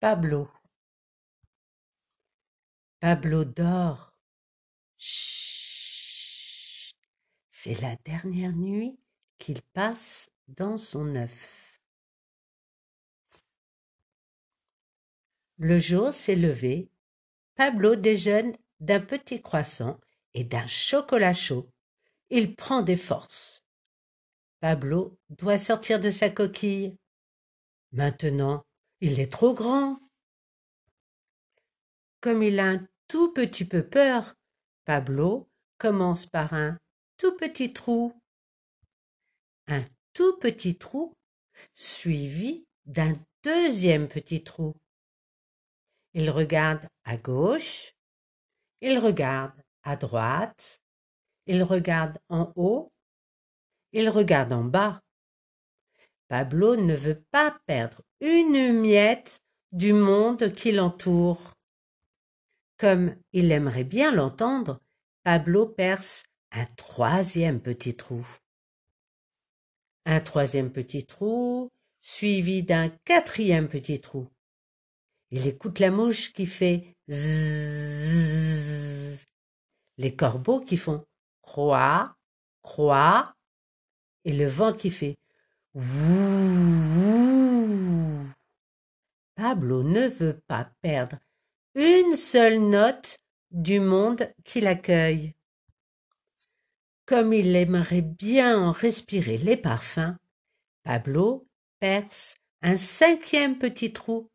Pablo Pablo dort. C'est la dernière nuit qu'il passe dans son œuf. Le jour s'est levé. Pablo déjeune d'un petit croissant et d'un chocolat chaud. Il prend des forces. Pablo doit sortir de sa coquille. Maintenant, il est trop grand. Comme il a un tout petit peu peur, Pablo commence par un tout petit trou. Un tout petit trou suivi d'un deuxième petit trou. Il regarde à gauche, il regarde à droite, il regarde en haut, il regarde en bas. Pablo ne veut pas perdre une miette du monde qui l'entoure. Comme il aimerait bien l'entendre, Pablo perce un troisième petit trou. Un troisième petit trou, suivi d'un quatrième petit trou. Il écoute la mouche qui fait zzzz, les corbeaux qui font croix, croix, et le vent qui fait Pablo ne veut pas perdre une seule note du monde qui l'accueille. Comme il aimerait bien en respirer les parfums, Pablo perce un cinquième petit trou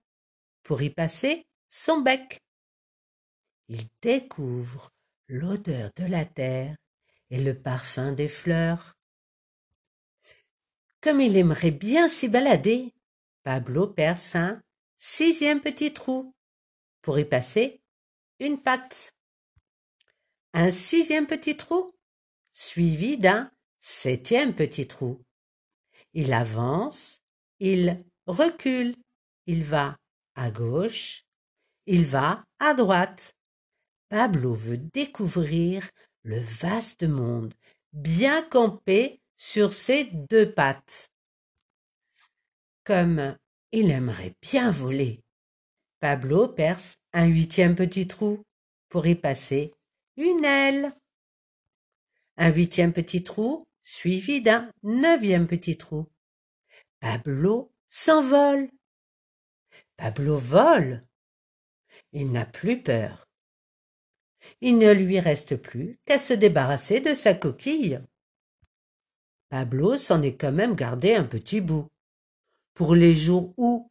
pour y passer son bec. Il découvre l'odeur de la terre et le parfum des fleurs. Comme il aimerait bien s'y balader, Pablo perce un sixième petit trou pour y passer une patte. Un sixième petit trou, suivi d'un septième petit trou. Il avance, il recule, il va à gauche, il va à droite. Pablo veut découvrir le vaste monde, bien campé sur ses deux pattes. Comme il aimerait bien voler, Pablo perce un huitième petit trou pour y passer une aile. Un huitième petit trou suivi d'un neuvième petit trou. Pablo s'envole. Pablo vole. Il n'a plus peur. Il ne lui reste plus qu'à se débarrasser de sa coquille. Pablo s'en est quand même gardé un petit bout, pour les jours où,